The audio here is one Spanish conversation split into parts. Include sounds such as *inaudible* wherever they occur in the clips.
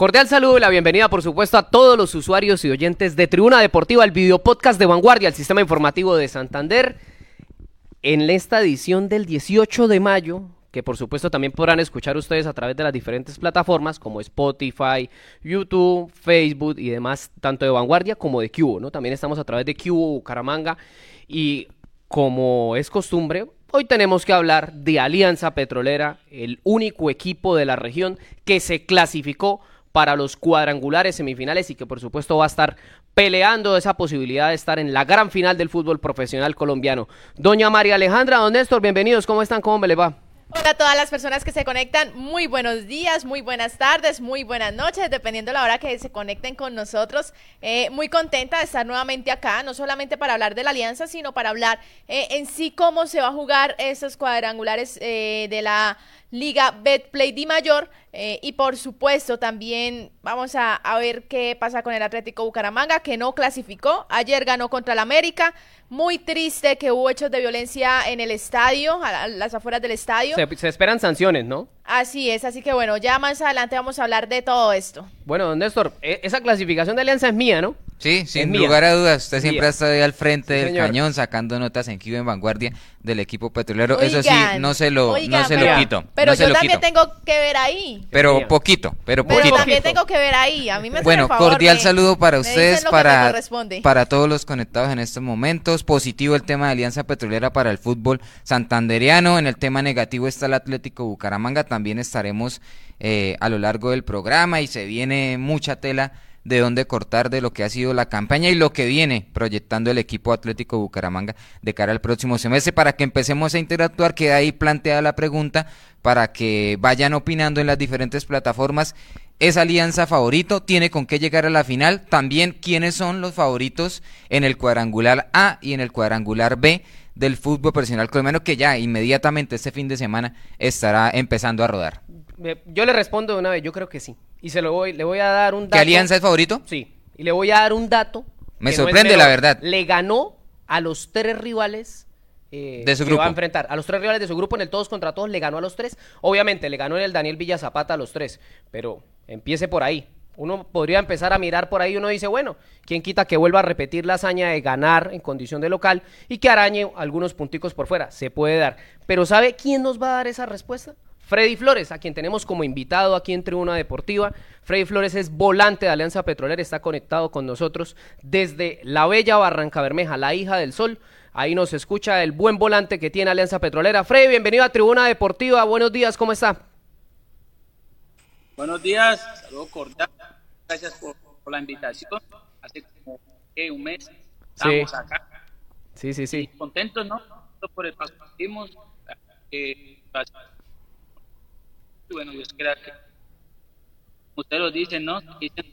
Cordial saludo y la bienvenida, por supuesto, a todos los usuarios y oyentes de Tribuna Deportiva, el video podcast de Vanguardia, el sistema informativo de Santander. En esta edición del 18 de mayo, que por supuesto también podrán escuchar ustedes a través de las diferentes plataformas como Spotify, YouTube, Facebook y demás, tanto de Vanguardia como de Cubo, ¿no? También estamos a través de Cubo, Bucaramanga y como es costumbre, hoy tenemos que hablar de Alianza Petrolera, el único equipo de la región que se clasificó para los cuadrangulares semifinales y que por supuesto va a estar peleando esa posibilidad de estar en la gran final del fútbol profesional colombiano. Doña María Alejandra, don Néstor, bienvenidos, ¿cómo están? ¿Cómo me les va? Hola a todas las personas que se conectan, muy buenos días, muy buenas tardes, muy buenas noches, dependiendo de la hora que se conecten con nosotros. Eh, muy contenta de estar nuevamente acá, no solamente para hablar de la alianza, sino para hablar eh, en sí cómo se va a jugar esos cuadrangulares eh, de la Liga Betplay Di Mayor. Y por supuesto, también vamos a, a, ver qué pasa con el Atlético Bucaramanga, que no clasificó. Ayer ganó contra el América. Muy triste que hubo hechos de violencia en el estadio, a las afueras del estadio. Se, se esperan sanciones, ¿no? Así es, así que bueno, ya más adelante vamos a hablar de todo esto. Bueno, don Néstor, e, esa clasificación de alianza es mía, ¿no? Sí, sin es lugar mía. a dudas. Usted siempre ha estado ahí al frente sí, del señor. cañón sacando notas en Kibo en vanguardia del equipo petrolero. Oigan, Eso sí, no se lo, oigan, no se pero, lo quito. Pero no yo también quito. tengo que ver ahí. Pero poquito, pero poquito. Pero también tengo que ver ahí. A mí me Bueno, favor, cordial me, saludo para ustedes, para, para todos los conectados en estos momentos. Positivo el tema de Alianza Petrolera para el fútbol santandereano. En el tema negativo está el Atlético Bucaramanga. También estaremos eh, a lo largo del programa y se viene mucha tela de dónde cortar de lo que ha sido la campaña y lo que viene proyectando el equipo Atlético Bucaramanga de cara al próximo semestre para que empecemos a interactuar, queda ahí planteada la pregunta para que vayan opinando en las diferentes plataformas. ¿Es alianza favorito? ¿Tiene con qué llegar a la final? También quiénes son los favoritos en el cuadrangular A y en el cuadrangular B del fútbol profesional colombiano que ya inmediatamente este fin de semana estará empezando a rodar. Yo le respondo de una vez, yo creo que sí. Y se lo voy, le voy a dar un dato. ¿Qué alianza es favorito? Sí. Y le voy a dar un dato. Me sorprende no la verdad. Le ganó a los tres rivales eh, de su grupo. va a enfrentar. A los tres rivales de su grupo en el todos contra todos le ganó a los tres. Obviamente le ganó en el Daniel Villa Zapata a los tres. Pero empiece por ahí. Uno podría empezar a mirar por ahí. Uno dice, bueno, ¿quién quita que vuelva a repetir la hazaña de ganar en condición de local y que arañe algunos punticos por fuera? Se puede dar. Pero ¿sabe quién nos va a dar esa respuesta? Freddy Flores, a quien tenemos como invitado aquí en Tribuna Deportiva. Freddy Flores es volante de Alianza Petrolera, está conectado con nosotros desde la bella Barranca Bermeja, la hija del sol. Ahí nos escucha el buen volante que tiene Alianza Petrolera. Freddy, bienvenido a Tribuna Deportiva. Buenos días, ¿cómo está? Buenos días, saludos cordial. Gracias por, por, la invitación. Hace como ¿qué, un mes estamos sí. acá. Sí, sí, sí. Y contentos, ¿no? Por el paso que. Eh, bueno, yo creo que ustedes lo dicen, ¿no? Dicen,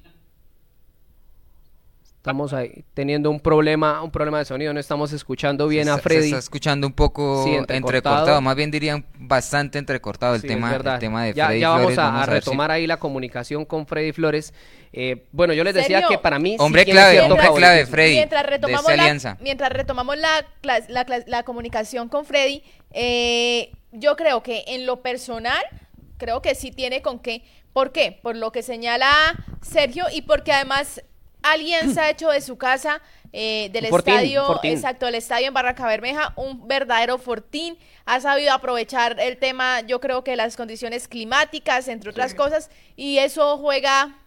Estamos ahí teniendo un problema, un problema de sonido, no estamos escuchando bien se a Freddy. Se está escuchando un poco Sí, entrecortado. entrecortado. más bien dirían bastante entrecortado el, Sí, tema, el tema de ya, Freddy ya vamos Flores. a, a ver si- retomar ahí la comunicación con Freddy Flores. Eh, bueno, yo les decía ¿Serio? que para mí sí Hombre tiene clave, hombre clave, Freddy, mientras de retomamos, la, alianza. mientras retomamos la, clas- la, clas- la comunicación con Freddy, eh, yo creo que en lo personal, creo que sí tiene con qué. ¿Por qué? Por lo que señala Sergio y porque además Alianza ha *clears throat* hecho de su casa, eh, del fortín, estadio, fortín. exacto, el estadio en Barranca Bermeja, un verdadero fortín. Ha sabido aprovechar el tema, yo creo que las condiciones climáticas, entre otras cosas, y eso juega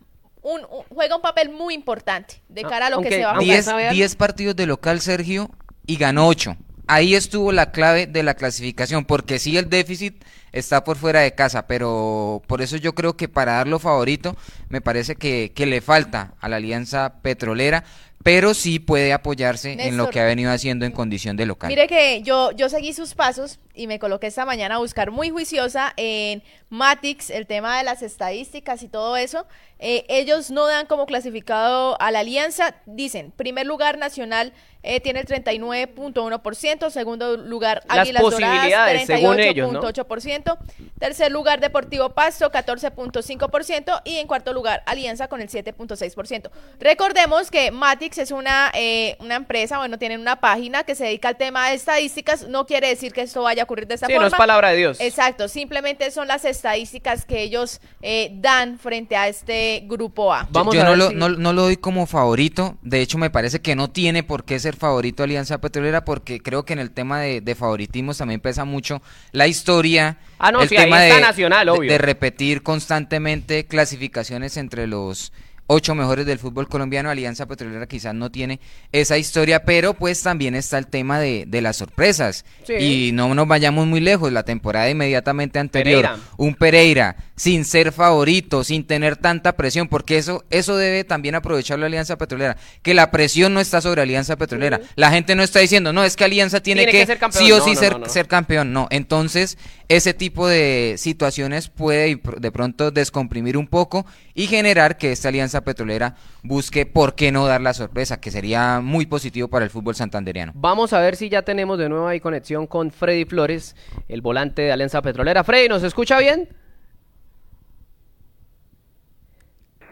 un, un- juega un papel muy importante de Ah, cara a lo aunque- que se va a jugar. 10, ¿sabe algo? 10 partidos de local, Sergio, y ganó 8. Ahí estuvo la clave de la clasificación, porque sí el déficit está por fuera de casa, pero por eso yo creo que para darlo favorito, me parece que, que le falta a la Alianza Petrolera, pero sí puede apoyarse en lo que ha venido haciendo en condición de local. Mire que yo, yo seguí sus pasos y me coloqué esta mañana a buscar muy juiciosa en Matix, el tema de las estadísticas y todo eso. Eh, ellos no dan como clasificado a la alianza. Dicen, primer lugar nacional eh, tiene el 39.1%, segundo lugar Las Águilas Doradas, posibilidades, según ellos, ¿no? 38.8%, tercer lugar Deportivo Pasto, 14.5% y en cuarto lugar Alianza con el 7.6%. Recordemos que Matix Analytics es una, eh, una empresa, bueno, tienen una página que se dedica al tema de estadísticas. No quiere decir que esto vaya a ocurrir de esta Sí, forma. no es palabra de Dios. Exacto, simplemente son las estadísticas que ellos eh, dan frente a este grupo A. Yo- Vamos yo a no ver lo, si- no, no lo doy como favorito. De hecho, me parece que no tiene por qué ser favorito Alianza Petrolera porque creo que en el tema de, de favoritismos también pesa mucho la historia. Ah, no, el sí, ahí tema está de, Nacional, de repetir constantemente clasificaciones entre los ocho mejores del fútbol colombiano. Alianza Petrolera quizás no tiene esa historia, pero pues también está el tema de, de las sorpresas. Sí. Y no nos vayamos muy lejos. La temporada inmediatamente anterior, Pereira. un Pereira sin ser favorito, sin tener tanta presión, porque eso, eso debe también aprovechar la Alianza Petrolera, que la presión no está sobre Alianza Petrolera. La gente no está diciendo, no, es que Alianza tiene, Tiene que ser campeón. sí o No, sí no, ser, no, ser campeón. No, entonces ese tipo de situaciones puede de pronto descomprimir un poco y generar que esta Alianza Petrolera busque por qué no dar la sorpresa, que sería muy positivo para el fútbol santanderiano. Vamos a ver si ya tenemos de nuevo ahí conexión con Freddy Flores, el volante de Alianza Petrolera. Freddy, ¿nos escucha bien?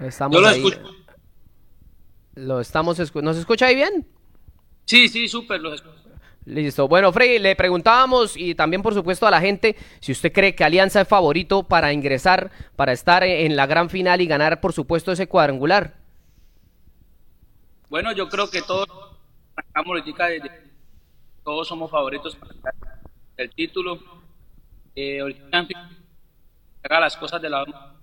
Estamos Yo lo ahí. escucho. Lo estamos escu- ¿Nos escucha ahí bien? Sí, sí, súper, los escucho. Listo. Bueno, Freddy, le preguntábamos y también, por supuesto, a la gente si usted cree que Alianza es favorito para ingresar, para estar en la gran final y ganar, por supuesto, ese cuadrangular. Bueno, yo creo que todos todos somos favoritos para el título. Eh, las cosas de la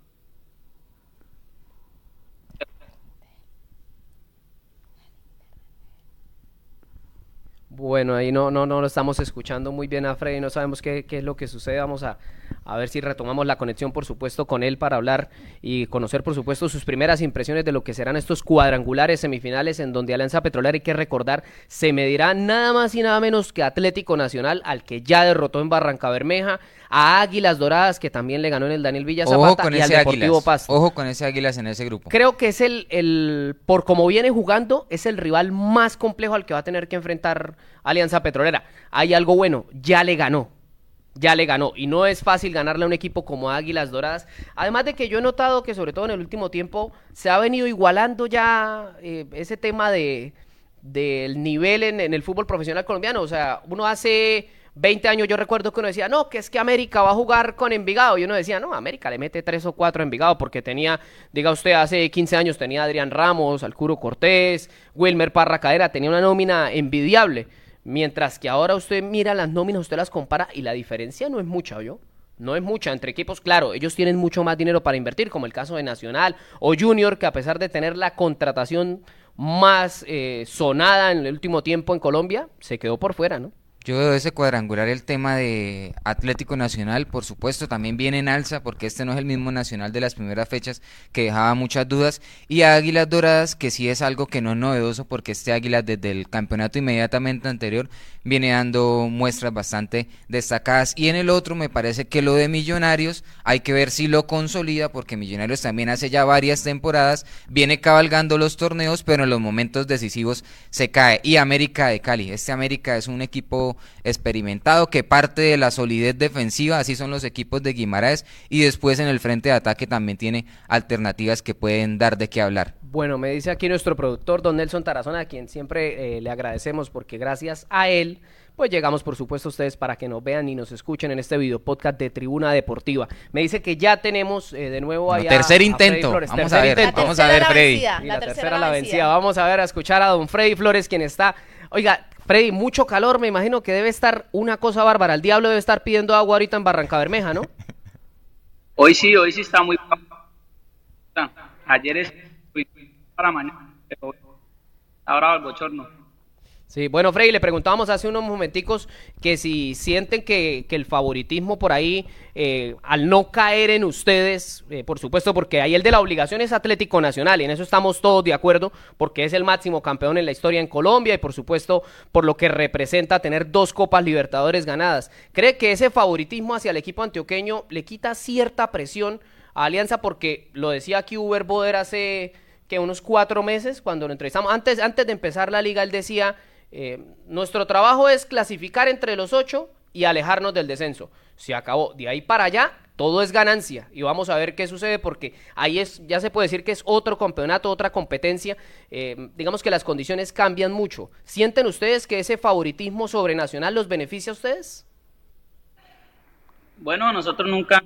Bueno, ahí no, no, no lo estamos escuchando muy bien a Freddy, no sabemos qué, qué es lo que sucede. Vamos a, a ver si retomamos la conexión, por supuesto, con él para hablar y conocer, por supuesto, sus primeras impresiones de lo que serán estos cuadrangulares semifinales en donde Alianza Petrolera, hay que recordar, se medirá nada más y nada menos que Atlético Nacional, al que ya derrotó en Barranca Bermeja, a Águilas Doradas, que también le ganó en el Daniel Villa Ojo Zapata, con y al Deportivo Águilas. Pasto. Ojo con ese Águilas en ese grupo. Creo que es el, el, por como viene jugando, es el rival más complejo al que va a tener que enfrentar Alianza Petrolera. Hay algo bueno, ya le ganó. Ya le ganó. Y no es fácil ganarle a un equipo como Águilas Doradas. Además de que yo he notado que sobre todo en el último tiempo se ha venido igualando ya eh, ese tema de del nivel en, en el fútbol profesional colombiano. O sea, uno hace 20 años yo recuerdo que uno decía, no, que es que América va a jugar con Envigado. Y uno decía, no, América le mete 3 o 4 a Envigado porque tenía, diga usted, hace 15 años tenía Adrián Ramos, Alcuro Cortés, Wilmer Parra Cadera, tenía una nómina envidiable. Mientras que ahora usted mira las nóminas, usted las compara y la diferencia no es mucha, ¿yo? No es mucha entre equipos, claro, ellos tienen mucho más dinero para invertir, como el caso de Nacional o Junior, que a pesar de tener la contratación más eh, sonada en el último tiempo en Colombia, se quedó por fuera, ¿no? Yo veo ese cuadrangular el tema de Atlético Nacional, por supuesto, también viene en alza porque este no es el mismo Nacional de las primeras fechas que dejaba muchas dudas y Águilas Doradas que sí es algo que no es novedoso porque este Águilas desde el campeonato inmediatamente anterior viene dando muestras bastante destacadas. Y en el otro me parece que lo de Millonarios hay que ver si lo consolida porque Millonarios también hace ya varias temporadas viene cabalgando los torneos pero en los momentos decisivos se cae. Y América de Cali, este América es un equipo experimentado que parte de la solidez defensiva, así son los equipos de Guimaraes, y después en el frente de ataque también tiene alternativas que pueden dar de qué hablar. Bueno, me dice aquí nuestro productor, don Nelson Tarazona, a quien siempre eh, le agradecemos porque gracias a él, pues llegamos por supuesto a ustedes para que nos vean y nos escuchen en este video podcast de Tribuna Deportiva. Me dice que ya tenemos eh, de nuevo Bueno, ahí a- tercer a intento. Flores, Vamos tercer a ver, intento. vamos a ver, la Freddy. vencida, Y la, tercera, la vencida. Vamos a ver, a escuchar a don Freddy Flores, quien está. Oiga, Freddy, mucho calor, me imagino que debe estar una cosa bárbara. El diablo debe estar pidiendo agua ahorita en Barranca Bermeja, ¿no? *laughs* Hoy sí, hoy sí está muy... Ayer es para mañana, pero ahora el bochorno. Sí, bueno, Freddy, le preguntábamos hace unos momenticos que si sienten que, que el favoritismo por ahí, eh, al no caer en ustedes, eh, por supuesto, porque ahí el de la obligación es Atlético Nacional, y en eso estamos todos de acuerdo, porque es el máximo campeón en la historia en Colombia, y por supuesto, por lo que representa tener dos Copas Libertadores ganadas. ¿Cree que ese favoritismo hacia el equipo antioqueño le quita cierta presión a Alianza? Porque lo decía aquí Uber Boder hace que unos cuatro meses, cuando lo entrevistamos, antes, antes de empezar la liga, él decía eh, nuestro trabajo es clasificar entre los ocho y alejarnos del descenso. Se acabó. De ahí para allá, todo es ganancia y vamos a ver qué sucede porque ahí es, ya se puede decir que es otro campeonato, otra competencia, eh, digamos que las condiciones cambian mucho. ¿Sienten ustedes que ese favoritismo sobre Nacional los beneficia a ustedes? Bueno, nosotros nunca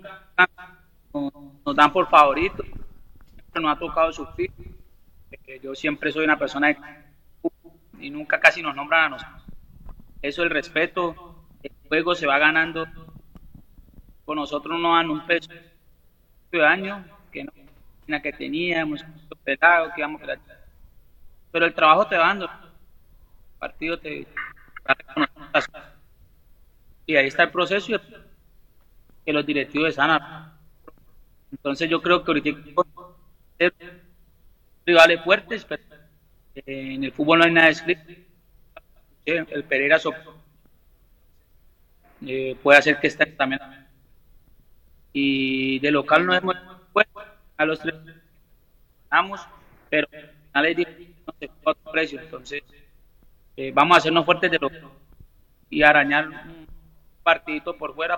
nos dan por favorito, siempre nos ha tocado sufrir. Eh, yo siempre soy una persona y nunca casi nos nombran a nosotros. Eso el respeto, el juego se va ganando. Con nosotros no dan un peso de año que no que teníamos, pelado, que íbamos Pero el trabajo te va dando. El partido te y ahí está el proceso que los directivos están entonces yo creo que ahorita rivales fuertes pero en el fútbol no hay nada escrito. El Pereira eh, puede hacer que esté también. Y de local no hemos a los tres vamos, pero al final no se otro precio. Entonces, eh, vamos a hacernos fuertes de local y arañar un partidito por fuera.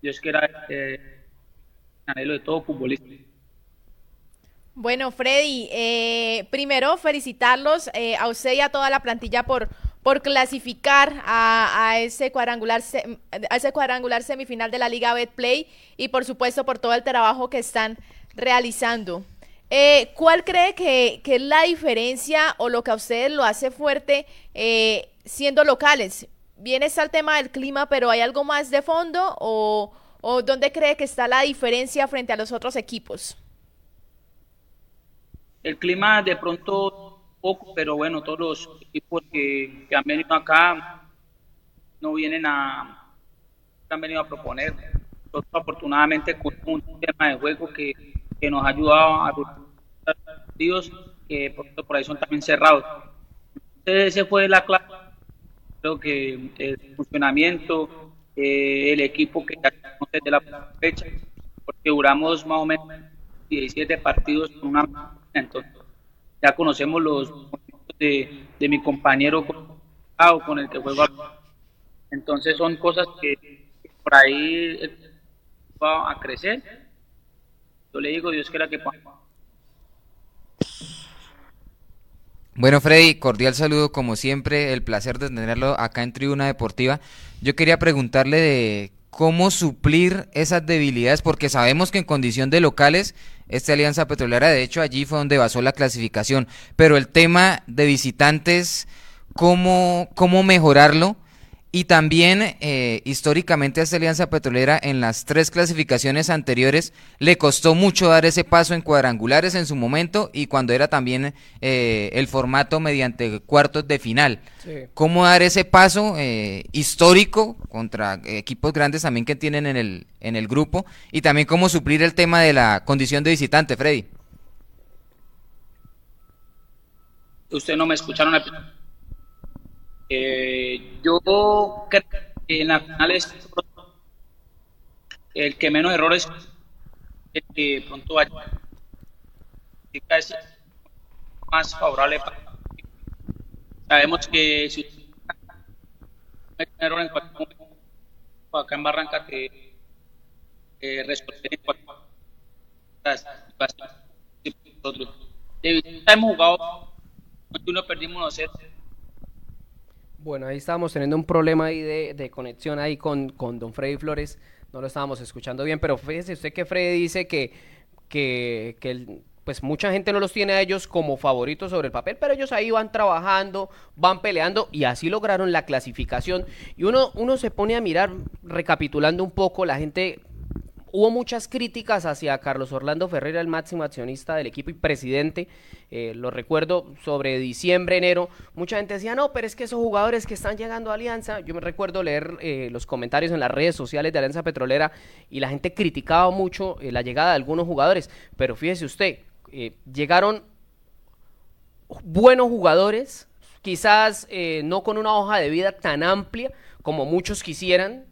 Dios quiera eh, anhelo de todo futbolista. Bueno, Freddy, eh, primero felicitarlos eh, a usted y a toda la plantilla por, por clasificar a, ese cuadrangular a ese cuadrangular semifinal de la Liga Betplay y por supuesto por todo el trabajo que están realizando. Eh, ¿Cuál cree que, es la diferencia o lo que a ustedes lo hace fuerte siendo locales? Bien está el tema del clima, pero ¿hay algo más de fondo o, o dónde cree que está la diferencia frente a los otros equipos? El clima de pronto poco, pero bueno, todos los equipos que, han venido acá no vienen a, han venido a proponer. Nosotros afortunadamente con un tema de juego que, nos ha ayudado a partidos que por, por ahí son también cerrados. Entonces, ese fue la clave. Creo que el funcionamiento, eh, el equipo que ya desde la fecha, porque duramos más o menos 17 partidos con una entonces, ya conocemos los de, de mi compañero con el que juego. Entonces son cosas que por ahí va a crecer. Yo le digo, Dios quiera que Bueno, Freddy, cordial saludo como siempre, el placer de tenerlo acá en Tribuna Deportiva. Yo quería preguntarle de cómo suplir esas debilidades, porque sabemos que en condición de locales esta alianza petrolera, de hecho allí fue donde basó la clasificación, pero el tema de visitantes, cómo, cómo mejorarlo. Y también eh, históricamente a esta alianza petrolera en las tres clasificaciones anteriores le costó mucho dar ese paso en cuadrangulares en su momento y cuando era también eh, el formato mediante cuartos de final. ¿Cómo dar ese paso eh, histórico contra equipos grandes también que tienen en el, en el grupo y también cómo suplir el tema de la condición de visitante, Freddy? Usted no me escucharon al eh, yo creo que en la final es el que menos errores el que pronto vaya es más favorable para sabemos que si hay error en cualquier momento acá en Barranca te eh, en cualquier nosotros hemos jugado uno perdimos unos bueno, ahí estábamos teniendo un problema ahí de, conexión ahí con, con, don Freddy Flores. No lo estábamos escuchando bien, pero fíjese usted que Freddy dice que, que pues mucha gente no los tiene a ellos como favoritos sobre el papel, pero ellos ahí van trabajando, van peleando y así lograron la clasificación. Y uno, uno se pone a mirar, recapitulando un poco, la gente Hubo muchas críticas hacia Carlos Orlando Ferreira, el máximo accionista del equipo y presidente. Eh, lo recuerdo sobre diciembre, enero. Mucha gente decía, no, pero es que esos jugadores que están llegando a Alianza, yo me recuerdo leer eh, los comentarios en las redes sociales de Alianza Petrolera y la gente criticaba mucho eh, la llegada de algunos jugadores. Pero fíjese usted, llegaron buenos jugadores, quizás no con una hoja de vida tan amplia como muchos quisieran,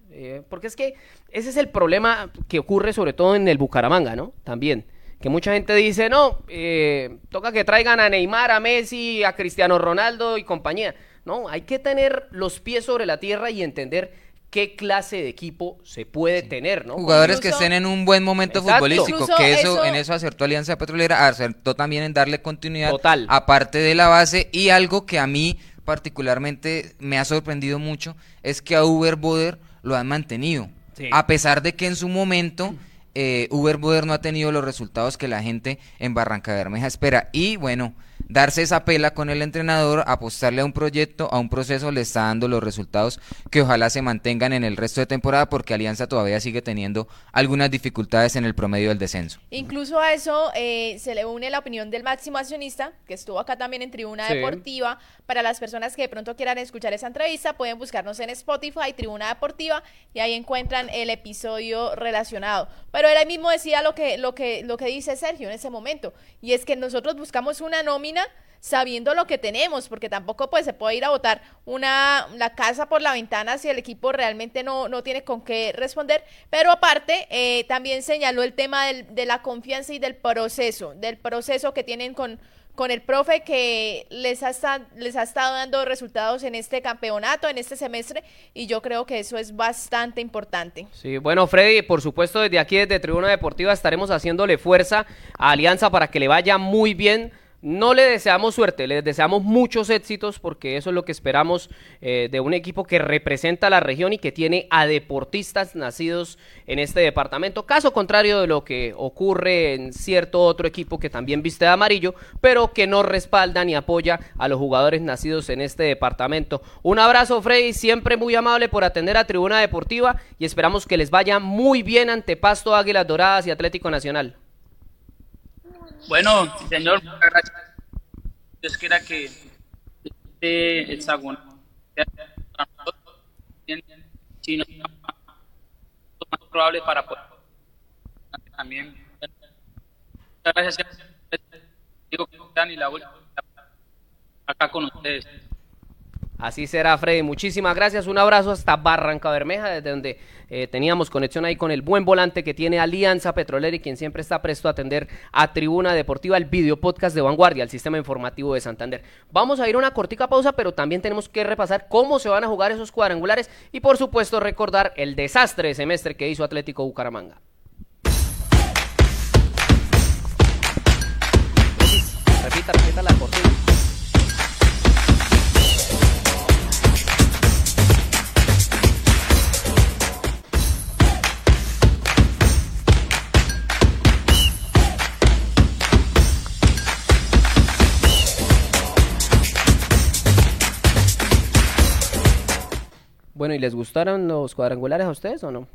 porque es que ese es el problema que ocurre sobre todo en el Bucaramanga, ¿no? También. Que mucha gente dice, no, eh, toca que traigan a Neymar, a Messi, a Cristiano Ronaldo y compañía. No, hay que tener los pies sobre la tierra y entender qué clase de equipo se puede tener, ¿no? Jugadores que estén en un buen momento Exacto. futbolístico, Incluso que eso, eso- en eso acertó Alianza Petrolera, acertó también en darle continuidad Total. aparte de la base y algo que a mí particularmente me ha sorprendido mucho es que a Uber Boder lo han mantenido, Sí. a pesar de que en su momento eh, Uber Boder no ha tenido los resultados que la gente en Barranca Bermeja espera y bueno, darse esa pela con el entrenador, apostarle a un proyecto, a un proceso, le está dando los resultados que ojalá se mantengan en el resto de temporada porque Alianza todavía sigue teniendo algunas dificultades en el promedio del descenso. Incluso a eso eh, se le une la opinión del máximo accionista, que estuvo acá también en Tribuna Sí. Deportiva. Para las personas que de pronto quieran escuchar esa entrevista, pueden buscarnos en Spotify, Tribuna Deportiva, y ahí encuentran el episodio relacionado. Pero él ahí mismo decía lo que, lo que, lo que dice Sergio en ese momento, y es que nosotros buscamos una nómina sabiendo lo que tenemos, porque tampoco pues se puede ir a botar una la casa por la ventana si el equipo realmente no, no tiene con qué responder. Pero aparte, eh, también señaló el tema del- de la confianza y del proceso, del proceso que tienen con, con el profe que les ha, les ha estado dando resultados en este campeonato, en este semestre, y yo creo que eso es bastante importante. Sí, bueno, Freddy, por supuesto, desde aquí, desde Tribuna Deportiva, estaremos haciéndole fuerza a Alianza para que le vaya muy bien. No le deseamos suerte, le deseamos muchos éxitos porque eso es lo que esperamos eh, de un equipo que representa a la región y que tiene a deportistas nacidos en este departamento. Caso contrario de lo que ocurre en cierto otro equipo que también viste de amarillo, pero que no respalda ni apoya a los jugadores nacidos en este departamento. Un abrazo, Freddy, siempre muy amable por atender a Tribuna Deportiva y esperamos que les vaya muy bien ante Pasto, Águilas Doradas y Atlético Nacional. Bueno, señor, muchas gracias. Dios quiera que este hexágono sea para nosotros, bien, si no, lo más probable para poder también. Muchas gracias. Digo que están y la vuelta acá con ustedes. Así será, Freddy. Muchísimas gracias. Un abrazo hasta Barranca Bermeja, desde donde eh, teníamos conexión ahí con el buen volante que tiene Alianza Petrolera y quien siempre está presto a atender a Tribuna Deportiva, el video podcast de Vanguardia, el sistema informativo de Santander. Vamos a ir a una cortica pausa, pero también tenemos que repasar cómo se van a jugar esos cuadrangulares y, por supuesto, recordar el desastre de semestre que hizo Atlético Bucaramanga. Repita, repita la cortina. Bueno, ¿y les gustaron los cuadrangulares a ustedes o no?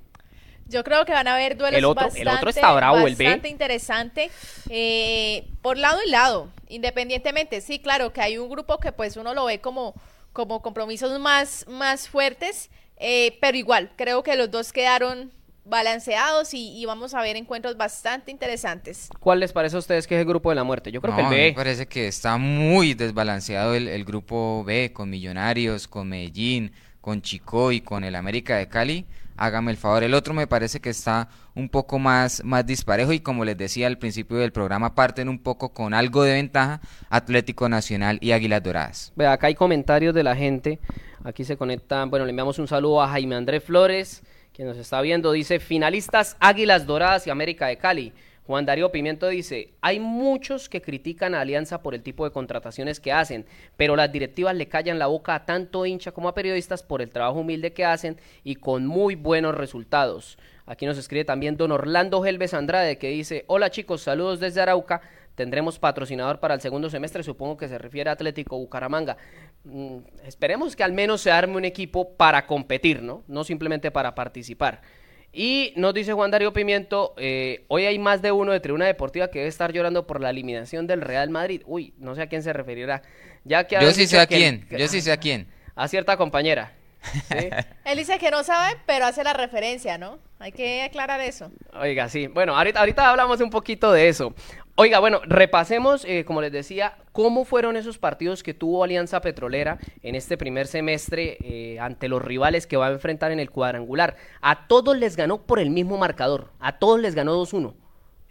Yo creo que van a haber duelos El otro- el bastante, otro está bravo, el B. bastante interesante eh, por lado y lado, independientemente. Sí, claro que hay un grupo que pues uno lo ve como, como compromisos más, más fuertes, eh, pero igual, creo que los dos quedaron balanceados y, y vamos a ver encuentros bastante interesantes. ¿Cuál les parece a ustedes que es el grupo de la muerte? Yo creo No, que el me B. parece que está muy desbalanceado el, el grupo B, con Millonarios, con Medellín, con Chico y con el América de Cali. Hágame el favor. El otro me parece que está un poco más, más disparejo y como les decía al principio del programa, parten un poco con algo de ventaja Atlético Nacional y Águilas Doradas. Vea, acá hay comentarios de la gente. Aquí se conectan. Bueno, le enviamos un saludo a Jaime Andrés Flores, que nos está viendo. Dice: finalistas Águilas Doradas y América de Cali. Juan Darío Pimiento dice: hay muchos que critican a Alianza por el tipo de contrataciones que hacen, pero las directivas le callan la boca a tanto hincha como a periodistas por el trabajo humilde que hacen y con muy buenos resultados. Aquí nos escribe también don Orlando Gelves Andrade que dice, hola chicos, saludos desde Arauca, tendremos patrocinador para el segundo semestre, supongo que se refiere a Atlético Bucaramanga. Mm, esperemos que al menos se arme un equipo para competir, ¿no? No simplemente para participar. Y nos dice Juan Darío Pimiento, eh, hoy hay más de uno de Tribuna Deportiva que debe estar llorando por la eliminación del Real Madrid. Uy, no sé a quién se referirá. Ya que Yo sí sé a que quién, yo sí sé a quién. *laughs* A cierta compañera. ¿sí? *laughs* Él dice que no sabe, pero hace la referencia, ¿no? Hay que aclarar eso. Oiga, sí. Bueno, ahorita, ahorita hablamos un poquito de eso. Oiga, bueno, repasemos, eh, como les decía, cómo fueron esos partidos que tuvo Alianza Petrolera en este primer semestre eh, ante los rivales que va a enfrentar en el cuadrangular. A todos les ganó por el mismo marcador. A todos les ganó 2-1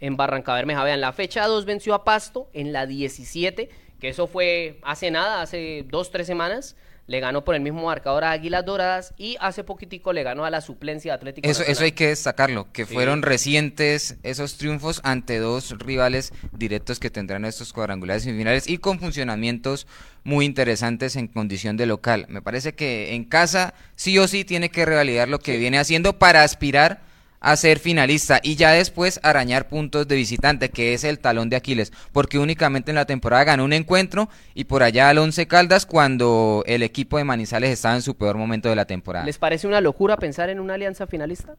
en Barranca Bermeja. Vean, la fecha 2 venció a Pasto en la 17, que eso fue hace nada, hace dos, tres semanas. Le ganó por el mismo marcador a Águilas Doradas y hace poquitico le ganó a la suplencia de Atlético Eso, Nacional. eso hay que destacarlo, que Sí. fueron recientes esos triunfos ante dos rivales directos que tendrán estos cuadrangulares semifinales y con funcionamientos muy interesantes en condición de local. Me parece que en casa sí o sí tiene que revalidar lo que viene haciendo para aspirar a ser finalista y ya después arañar puntos de visitante, que es el talón de Aquiles, porque únicamente en la temporada ganó un encuentro y por allá al Once Caldas cuando el equipo de Manizales estaba en su peor momento de la temporada. ¿Les parece una locura pensar en una alianza finalista?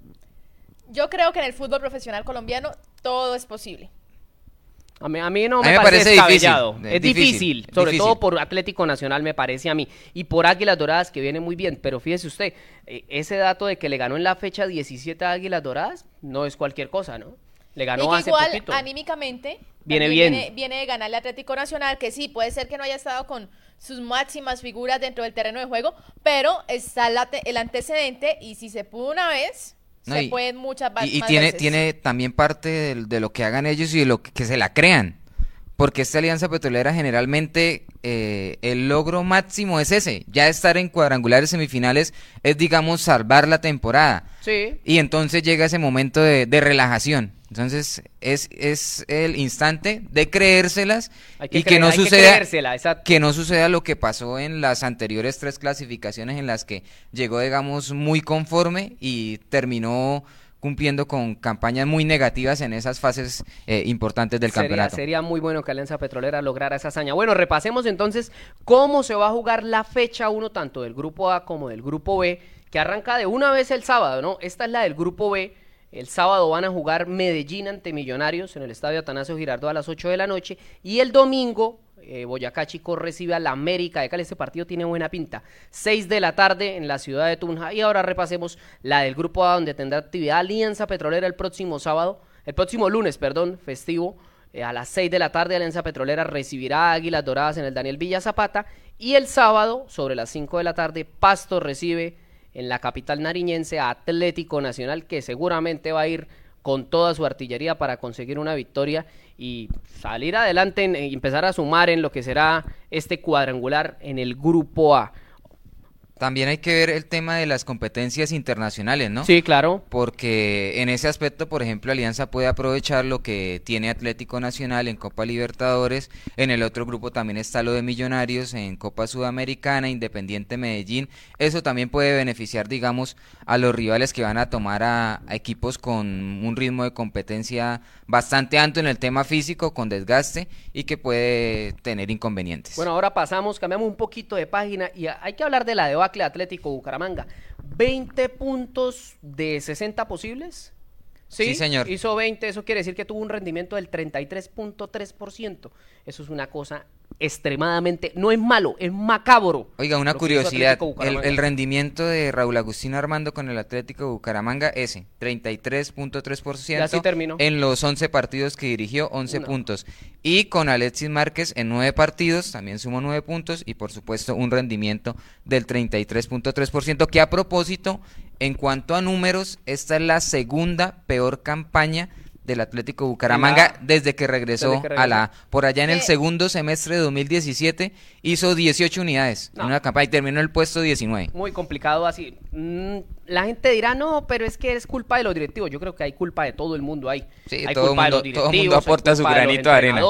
Yo creo que en el fútbol profesional colombiano todo es posible. A mí, a mí no A me, parece, parece descabellado. es Es difícil, difícil, sobre difícil. todo por Atlético Nacional me parece a mí. Y por Águilas Doradas, que viene muy bien. Pero fíjese usted, eh, ese dato de que le ganó en la fecha 17 a Águilas Doradas no es cualquier cosa, ¿no? Le ganó y que hace igual poquito. anímicamente Viene bien. Viene, viene de ganarle Atlético Nacional, que sí, puede ser que no haya estado con sus máximas figuras dentro del terreno de juego, pero está la el antecedente y si se pudo una vez, No, se y- pueden muchas va- Y, y más tiene, veces. tiene también parte de, lo que hagan ellos y de lo que, que se la crean. Porque esta alianza petrolera generalmente eh, el logro máximo es ese. Ya estar en cuadrangulares semifinales es, digamos, salvar la temporada. Sí. Y entonces llega ese momento de, de relajación. Entonces es, es el instante de creérselas que y que no que suceda que no suceda lo que pasó en las anteriores tres clasificaciones en las que llegó, digamos, muy conforme y terminó cumpliendo con campañas muy negativas en esas fases eh, importantes del Sería, campeonato. sería muy bueno que Alianza Petrolera lograra esa hazaña. Bueno, repasemos entonces cómo se va a jugar la fecha 1 tanto del grupo A como del grupo B, que arranca de una vez el sábado, ¿no? Esta es la del grupo B. El sábado van a jugar Medellín ante Millonarios en el estadio Atanasio Girardot a las 8 de la noche. Y el domingo, eh, Boyacá Chico recibe a la América de Cali. Este partido tiene buena pinta. 6 de la tarde en la ciudad de Tunja. Y ahora repasemos la del grupo A, donde tendrá actividad Alianza Petrolera el próximo sábado, el próximo lunes, perdón, festivo. eh, a las 6 de la tarde, Alianza Petrolera recibirá Águilas Doradas en el Daniel Villa Zapata. Y el sábado, sobre las 5 de la tarde, Pasto recibe en la capital nariñense a Atlético Nacional, que seguramente va a ir con toda su artillería para conseguir una victoria y salir adelante y empezar a sumar en lo que será este cuadrangular en el grupo A. También hay que ver el tema de las competencias internacionales, ¿no? Sí, claro. Porque en ese aspecto, por ejemplo, Alianza puede aprovechar lo que tiene Atlético Nacional en Copa Libertadores. En el otro grupo también está lo de Millonarios en Copa Sudamericana, Independiente Medellín. Eso también puede beneficiar, digamos, a los rivales que van a tomar a, a equipos con un ritmo de competencia bastante alto en el tema físico, con desgaste y que puede tener inconvenientes. Bueno, ahora pasamos, cambiamos un poquito de página y hay que hablar de la debacle Atlético Bucaramanga. 20 puntos de 60 posibles. Sí, señor. Hizo 20, eso quiere decir que tuvo un rendimiento del 33.3%. Eso es una cosa extremadamente, no es malo, es macabro. Oiga, una curiosidad, el, rendimiento de Raúl Agustín Armando con el Atlético de Bucaramanga, ese, 33.3%. Ya sí terminó. En los 11 partidos que dirigió, 11 No. puntos. Y con Alexis Márquez en 9 partidos, también sumó 9 puntos y por supuesto un rendimiento del 33.3%, que a propósito, en cuanto a números, esta es la segunda peor campaña del Atlético Bucaramanga la- desde que regresó, desde que a la por allá en el segundo semestre de 2017 hizo 18 unidades No. en una campaña y terminó el puesto 19. Muy complicado así. Mm, la gente dirá, no, pero es que es culpa de los directivos. Yo creo que hay culpa de todo el mundo ahí. Sí, hay todo culpa mundo- de los todo mundo directivos, hay aporta su culpa de los granito de arena.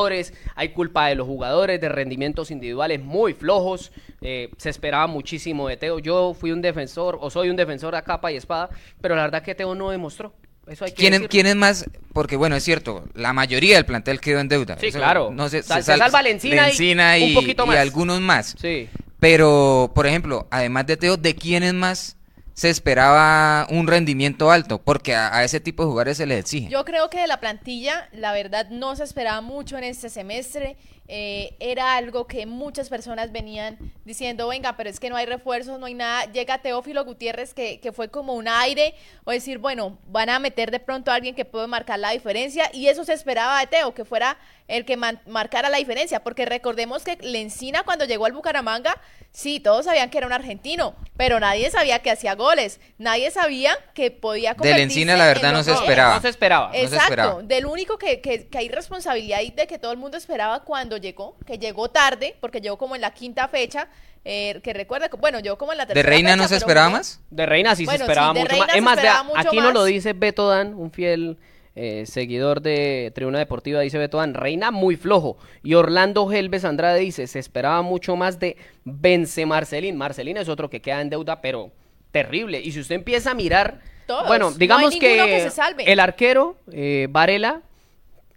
Hay culpa de los jugadores de rendimientos individuales muy flojos. Eh, se esperaba muchísimo de Teo. Yo fui un defensor, o soy un defensor a capa y espada, pero la verdad que Teo no demostró. Eso hay que ¿Quién quién es más? Porque bueno, es cierto, la mayoría del plantel quedó en deuda. Sí, Eso claro. No se, Sal- se salva Lencina y Lencina un y, poquito y más. algunos más. Sí. Pero, por ejemplo, además de Teo, ¿de quiénes más se esperaba un rendimiento alto? Porque a, a ese tipo de jugadores se les exige. Yo creo que de la plantilla, la verdad, no se esperaba mucho en este semestre. Eh, era algo que muchas personas venían diciendo, venga, pero es que no hay refuerzos, no hay nada. Llega Teófilo Gutiérrez, que, que fue como un aire, o decir, bueno, van a meter de pronto a alguien que puede marcar la diferencia, y eso se esperaba de Teo, que fuera el que marcara la diferencia, porque recordemos que Lencina cuando llegó al Bucaramanga, sí, todos sabían que era un argentino, pero nadie sabía que hacía goles, nadie sabía que podía De convertirse Lencina, la verdad, no se esperaba. No se esperaba. se esperaba. Exacto, del único que, que, que hay responsabilidad y de que todo el mundo esperaba cuando cuando llegó, que llegó tarde, porque llegó como en la quinta fecha, eh, que recuerda, bueno, yo como en la ¿De tercera Reina fecha, no se esperaba más? De Reina sí Bueno, se esperaba sí, de mucho Reina más. se Es más, esperaba vea, mucho aquí nos lo más. dice Beto Dan, un fiel eh, seguidor de Tribuna Deportiva, dice Beto Dan, Reina muy flojo. Y Orlando Helves Andrade dice, se esperaba mucho más de Vence Marcelín. Marcelín es otro que queda en deuda, pero terrible. Y si usted empieza a mirar, Todos. bueno, No digamos que, ninguno que se salve. el arquero, eh, Varela,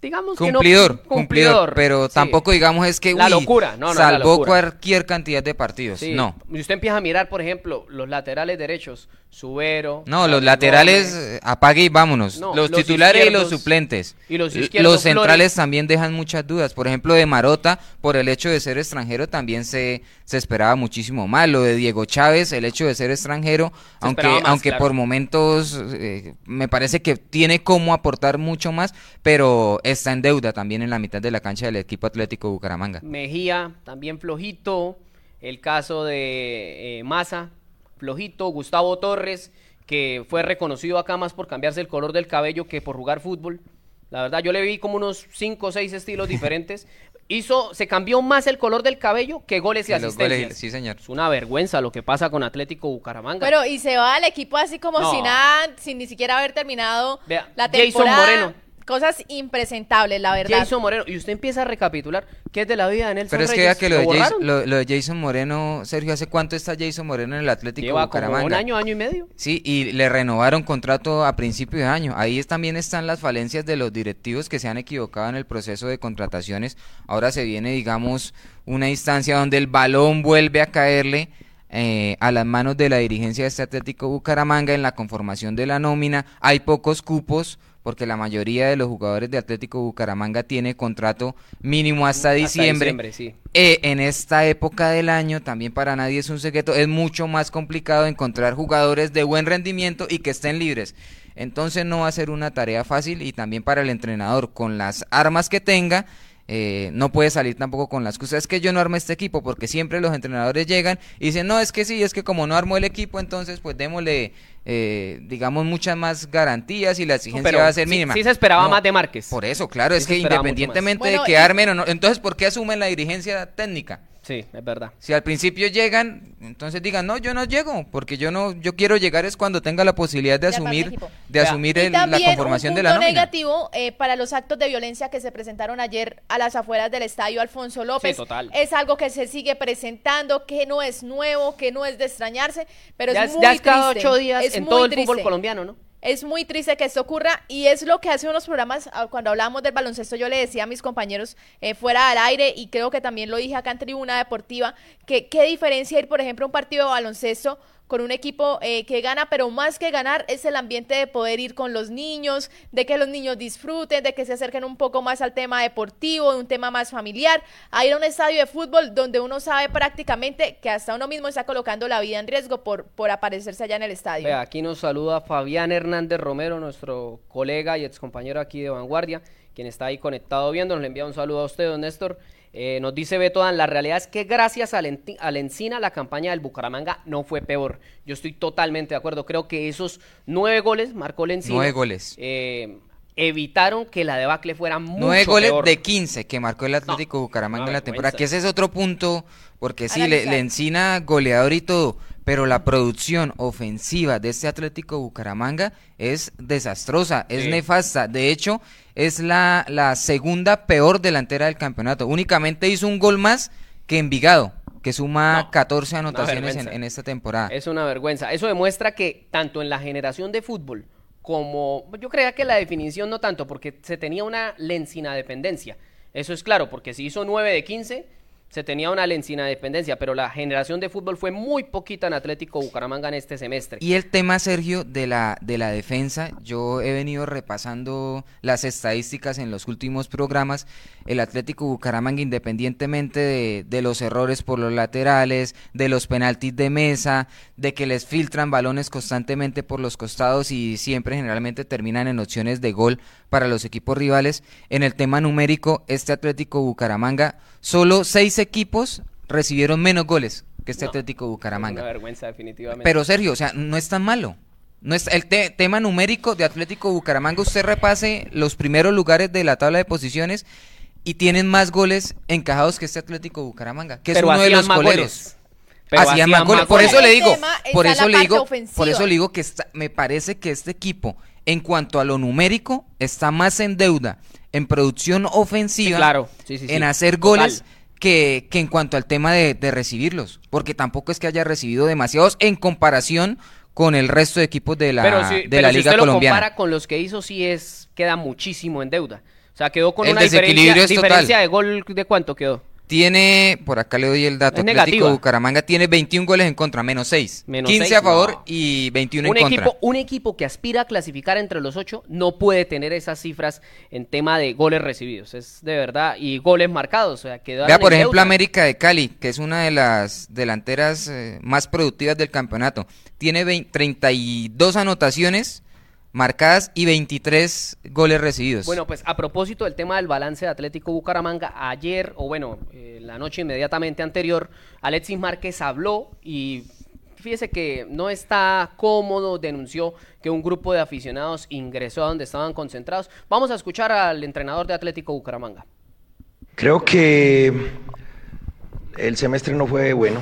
digamos que no- Cumplidor, cumplidor, pero sí. tampoco digamos es que La uy, locura, no, no, la salvó locura. cualquier cantidad de partidos. Sí. No. Y usted empieza a mirar, por ejemplo, los laterales derechos, Subero. No, los laterales Gómez. eh, apague y vámonos. No, los, los titulares y los suplentes. y los los centrales Flores. también dejan muchas dudas. Por ejemplo, de Marota, por el hecho de ser extranjero, también se, se esperaba muchísimo más. Lo de Diego Chávez, el hecho de ser extranjero, aunque, más, aunque claro. por momentos eh, me parece que tiene como aportar mucho más, pero está en deuda también en la mitad de la cancha del equipo Atlético Bucaramanga. Mejía, también flojito. El caso de eh, Maza, flojito. Gustavo Torres, que fue reconocido acá más por cambiarse el color del cabello que por jugar fútbol. La verdad, yo le vi como unos 5 o 6 estilos diferentes. *laughs* Hizo, se cambió más el color del cabello que goles y Que los goles, asistencias. sí, señor. Es una vergüenza lo que pasa con Atlético Bucaramanga. Pero y se va al equipo así como No. sin nada, sin ni siquiera haber terminado Vea, la Jason temporada. Moreno. Cosas impresentables, la verdad. Jason Moreno, y usted empieza a recapitular qué es de la vida de Nelson Pero es que Reyes. vea que lo de, Jason, borraron? lo, lo de Jason Moreno, Sergio, ¿hace cuánto está Jason Moreno en el Atlético Lleva como Bucaramanga? un año, año y medio. Sí, y le renovaron contrato a principio de año. Ahí es- también están las falencias de los directivos que se han equivocado en el proceso de contrataciones. Ahora se viene, digamos, una instancia donde el balón vuelve a caerle eh, a las manos de la dirigencia de este Atlético Bucaramanga en la conformación de la nómina. Hay pocos cupos porque la mayoría de los jugadores de Atlético Bucaramanga tiene contrato mínimo hasta diciembre. diciembre, sí. Eh, en esta época del año, también para nadie es un secreto, es mucho más complicado encontrar jugadores de buen rendimiento y que estén libres. Entonces no va a ser una tarea fácil y también para el entrenador, con las armas que tenga, eh, no puede salir tampoco con las excusas. Es que yo no armé este equipo porque siempre los entrenadores llegan y dicen, no, es que sí, es que como no armó el equipo, entonces pues démosle, eh, digamos, muchas más garantías y la exigencia pero va a ser sí- mínima. sí se esperaba No, más de Márquez. Por eso, claro, Sí es que independientemente Bueno, de que y- armen o no, entonces, ¿por qué asumen la dirigencia técnica? Sí, es verdad. Si al principio llegan, entonces digan, no, yo no llego, porque yo no, yo quiero llegar es cuando tenga la posibilidad de De asumir, de asumir el- la conformación un de punto la nómina. negativo eh, para los actos de violencia que se presentaron ayer a las afueras del estadio Alfonso López. Sí, total. Es algo que se sigue presentando, que no es nuevo, que no es de extrañarse, pero ya es es, muy ya es cada triste. ocho días Es en todo el fútbol colombiano, ¿no? Es muy triste que esto ocurra y es lo que hace unos programas, ah, cuando hablamos del baloncesto, yo le decía a mis compañeros eh, fuera del aire y creo que también lo dije acá en Tribuna Deportiva, que qué diferencia ir, por ejemplo, a un partido de baloncesto con un equipo eh, que gana, pero más que ganar es el ambiente de poder ir con los niños, de que los niños disfruten, de que se acerquen un poco más al tema deportivo, de un tema más familiar, a ir a un estadio de fútbol donde uno sabe prácticamente que hasta uno mismo está colocando la vida en riesgo por, por aparecerse allá en el estadio. Aquí nos saluda Fabián Hernández Romero, nuestro colega y excompañero aquí de Vanguardia, quien está ahí conectado viendo. Nos le envía un saludo a usted, don Néstor. Eh, nos dice Beto Dan, la realidad es que gracias al, Enti- al Encina la campaña del Bucaramanga no fue peor. Yo estoy totalmente de acuerdo. Creo que esos nueve goles marcó el Encina. Nueve goles. eh, evitaron que la debacle fuera mucho Nueve goles peor. de 15 que marcó el Atlético Bucaramanga una en la temporada, que ese es otro punto, porque sí, le, Analizar. le encina goleador y todo, pero la producción ofensiva de este Atlético Bucaramanga es desastrosa, es Sí. nefasta, de hecho es la, la segunda peor delantera del campeonato, únicamente hizo un gol más que Envigado, que suma No, 14 una anotaciones en esta temporada. Es una vergüenza. Eso demuestra que tanto en la generación de fútbol como yo creía que la definición no tanto, porque se tenía una lencina dependencia. Eso es claro, porque si hizo 9 de 15, se tenía una lencina dependencia, pero la generación de fútbol fue muy poquita en Atlético Bucaramanga en este semestre. Y el tema, Sergio, de la, de la defensa, yo he venido repasando las estadísticas en los últimos programas. El Atlético Bucaramanga, independientemente de, de los errores por los laterales, de los penaltis de mesa, de que les filtran balones constantemente por los costados y siempre generalmente terminan en opciones de gol para los equipos rivales, en el tema numérico, este Atlético Bucaramanga, solo seis equipos recibieron menos goles que este No, Atlético Bucaramanga. una vergüenza definitivamente. Pero Sergio, o sea, no es tan malo. No es el te- tema numérico de Atlético Bucaramanga. Usted repase los primeros lugares de la tabla de posiciones y tienen más goles encajados que este Atlético Bucaramanga, que Pero es uno de los coleros. goles. Pero Hacían hacían más goles. más Por goles. eso le digo, por eso le digo, ofensiva. por eso le digo que está- me parece que este equipo, en cuanto a lo numérico, está más en deuda en producción ofensiva, Sí, claro. Sí, sí, sí. en hacer Total. Que, que en cuanto al tema de, de recibirlos, porque tampoco es que haya recibido demasiados en comparación con el resto de equipos de la, pero si, de pero la si Liga usted lo Colombiana. compara con los que hizo, sí es queda muchísimo en deuda. O sea, quedó con El una diferencia, diferencia de gol de cuánto quedó. Tiene, por acá le doy el dato, Es Atlético negativa. Bucaramanga tiene 21 goles en contra, menos 6. Menos 15 seis, a favor no. y 21 Un en contra. equipo, un equipo que aspira a clasificar entre los ocho no puede tener esas cifras en tema de goles recibidos. Es de verdad. Y goles marcados. O sea, Vea, por ejemplo. América de Cali, que es una de las delanteras eh, más productivas del campeonato. Tiene 20 32 anotaciones marcadas y 23 goles recibidos. Bueno, pues a propósito del tema del balance de Atlético Bucaramanga, ayer, o bueno, eh, la noche inmediatamente anterior, Alexis Márquez habló y fíjese que no está cómodo, denunció que un grupo de aficionados ingresó a donde estaban concentrados. Vamos a escuchar al entrenador de Atlético Bucaramanga. Creo que el semestre no fue bueno.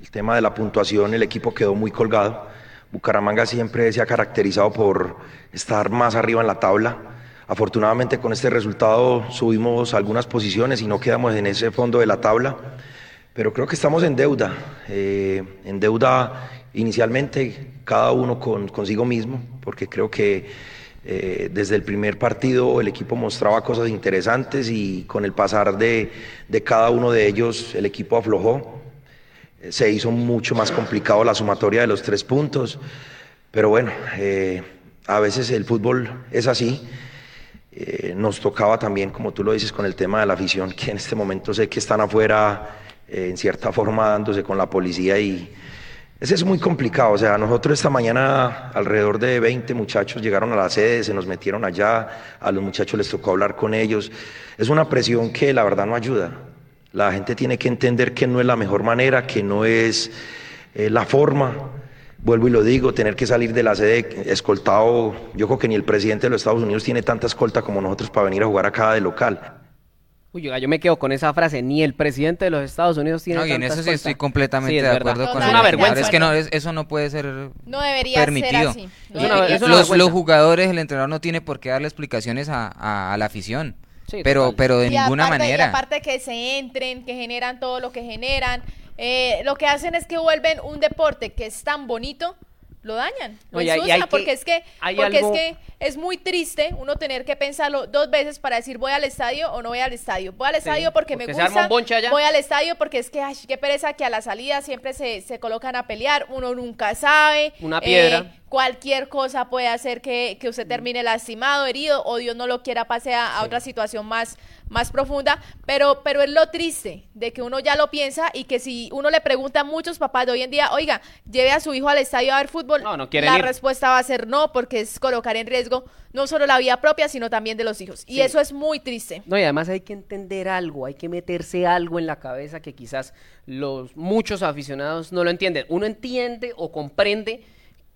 El tema de la puntuación, el equipo quedó muy colgado. Bucaramanga siempre se ha caracterizado por estar más arriba en la tabla. Afortunadamente con este resultado subimos algunas posiciones y no quedamos en ese fondo de la tabla. Pero creo que estamos en deuda. eh, en deuda inicialmente cada uno con, consigo mismo, porque creo que eh, desde el primer partido el equipo mostraba cosas interesantes y con el pasar de, de cada uno de ellos el equipo aflojó. Se hizo mucho más complicado la sumatoria de los tres puntos, pero bueno, eh, a veces el fútbol es así. Eh, nos tocaba también, como tú lo dices, con el tema de la afición, que en este momento sé que están afuera eh, en cierta forma dándose con la policía y ese es muy complicado. O sea, nosotros esta mañana alrededor de 20 muchachos llegaron a la sede, se nos metieron allá, a los muchachos les tocó hablar con ellos. Es una presión que la verdad no ayuda. La gente tiene que entender que no es la mejor manera, que no es eh, la forma. Vuelvo y lo digo, tener que salir de la sede escoltado, yo creo que ni el presidente de los Estados Unidos tiene tanta escolta como nosotros para venir a jugar acá de local. Uy, yo me quedo con esa frase. Ni el presidente de los Estados Unidos tiene No, y en eso sí estoy completamente Sí, es de verdad. acuerdo con Es una vergüenza. Es que no, es- eso no puede ser No debería permitido. ser así. No debería los, los jugadores, el entrenador no tiene por qué darle explicaciones a, a- a la afición. Sí, pero, total. pero de Y ninguna aparte- manera. Y aparte que se entren, que generan todo lo que generan, eh, lo que hacen es que vuelven un deporte que es tan bonito, lo dañan, lo ensucian, que- porque es que, porque algo- es que es muy triste uno tener que pensarlo dos veces para decir voy al estadio o no voy al estadio. Voy al estadio porque, me porque gusta, voy al estadio porque es que ay, qué pereza que a la salida siempre se, se colocan a pelear, uno nunca sabe. Una piedra. eh, cualquier cosa puede hacer que, que usted termine lastimado, herido, o Dios no lo quiera pase a, a otra situación más, más profunda, pero, pero es lo triste de que uno ya lo piensa y que si uno le pregunta a muchos papás de hoy en día, oiga, lleve a su hijo al estadio a ver fútbol, No, no quieren la ir. respuesta va a ser no, porque es colocar en riesgo no solo la vida propia, sino también de los hijos. Y eso es muy triste. No, y además hay que entender algo, hay que meterse algo en la cabeza que quizás los muchos aficionados no lo entienden. Uno entiende o comprende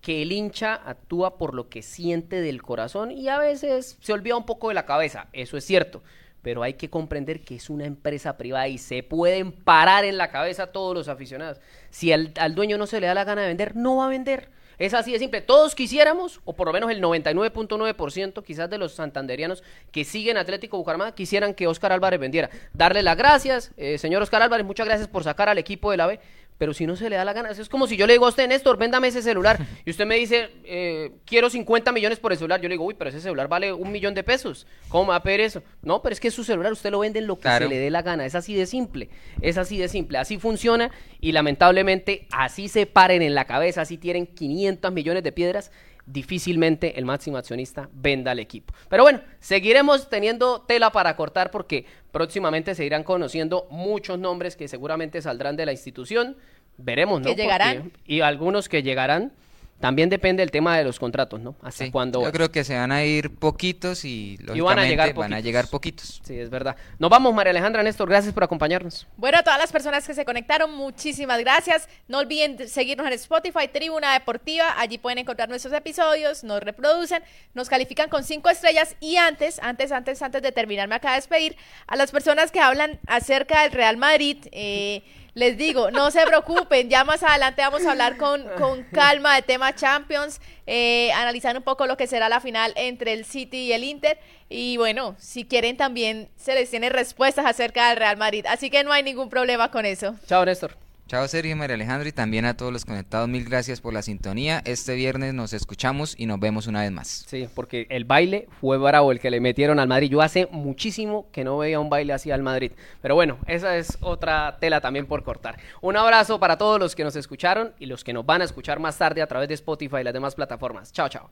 que el hincha actúa por lo que siente del corazón y a veces se olvida un poco de la cabeza, eso es cierto. Pero hay que comprender que es una empresa privada y se pueden parar en la cabeza todos los aficionados. Si al, al dueño no se le da la gana de vender, no va a vender. Es así de simple. Todos quisiéramos, o por lo menos el 99.9% quizás de los santanderianos que siguen Atlético Bucaramanga, quisieran que Oscar Álvarez vendiera. Darle las gracias, eh, señor Oscar Álvarez, muchas gracias por sacar al equipo de la B. Pero si no se le da la gana, es como si yo le digo a usted, Néstor, véndame ese celular. *laughs* Y usted me dice, eh, quiero 50 millones por el celular. Yo le digo, uy, pero ese celular vale un millón de pesos. ¿Cómo va a pedir eso? No, pero es que su celular, usted lo vende en lo que Claro. se le dé la gana. Es así de simple. Es así de simple. Así funciona y lamentablemente así se paren en la cabeza, así tienen 500 millones de piedras. Difícilmente el máximo accionista venda al equipo. Pero bueno, seguiremos teniendo tela para cortar porque próximamente se irán conociendo muchos nombres que seguramente saldrán de la institución. Veremos, ¿no? Que llegarán. Porque- y algunos que llegarán también depende del tema de los contratos, ¿no? Hasta sí, cuando... Yo creo que se van a ir poquitos y lógicamente van a llegar, van a llegar poquitos. Sí, es verdad. Nos vamos, María Alejandra Néstor, gracias por acompañarnos. Bueno, a todas las personas que se conectaron, muchísimas gracias. No olviden seguirnos en Spotify, Tribuna Deportiva, allí pueden encontrar nuestros episodios, nos reproducen, nos califican con cinco estrellas y antes, antes, antes, antes de terminarme acá de despedir, a las personas que hablan acerca del Real Madrid, eh, les digo, no se preocupen, ya más adelante vamos a hablar con, con calma de tema Champions, eh, analizar un poco lo que será la final entre el City y el Inter. Y bueno, si quieren también se les tiene respuestas acerca del Real Madrid. Así que no hay ningún problema con eso. Chao, Néstor. Chao Sergio María Alejandro y también a todos los conectados, mil gracias por la sintonía. Este viernes nos escuchamos y nos vemos una vez más. Sí, porque el baile fue bravo el que le metieron al Madrid. Yo hace muchísimo que no veía un baile así al Madrid. Pero bueno, esa es otra tela también por cortar. Un abrazo para todos los que nos escucharon y los que nos van a escuchar más tarde a través de Spotify y las demás plataformas. Chao, chao.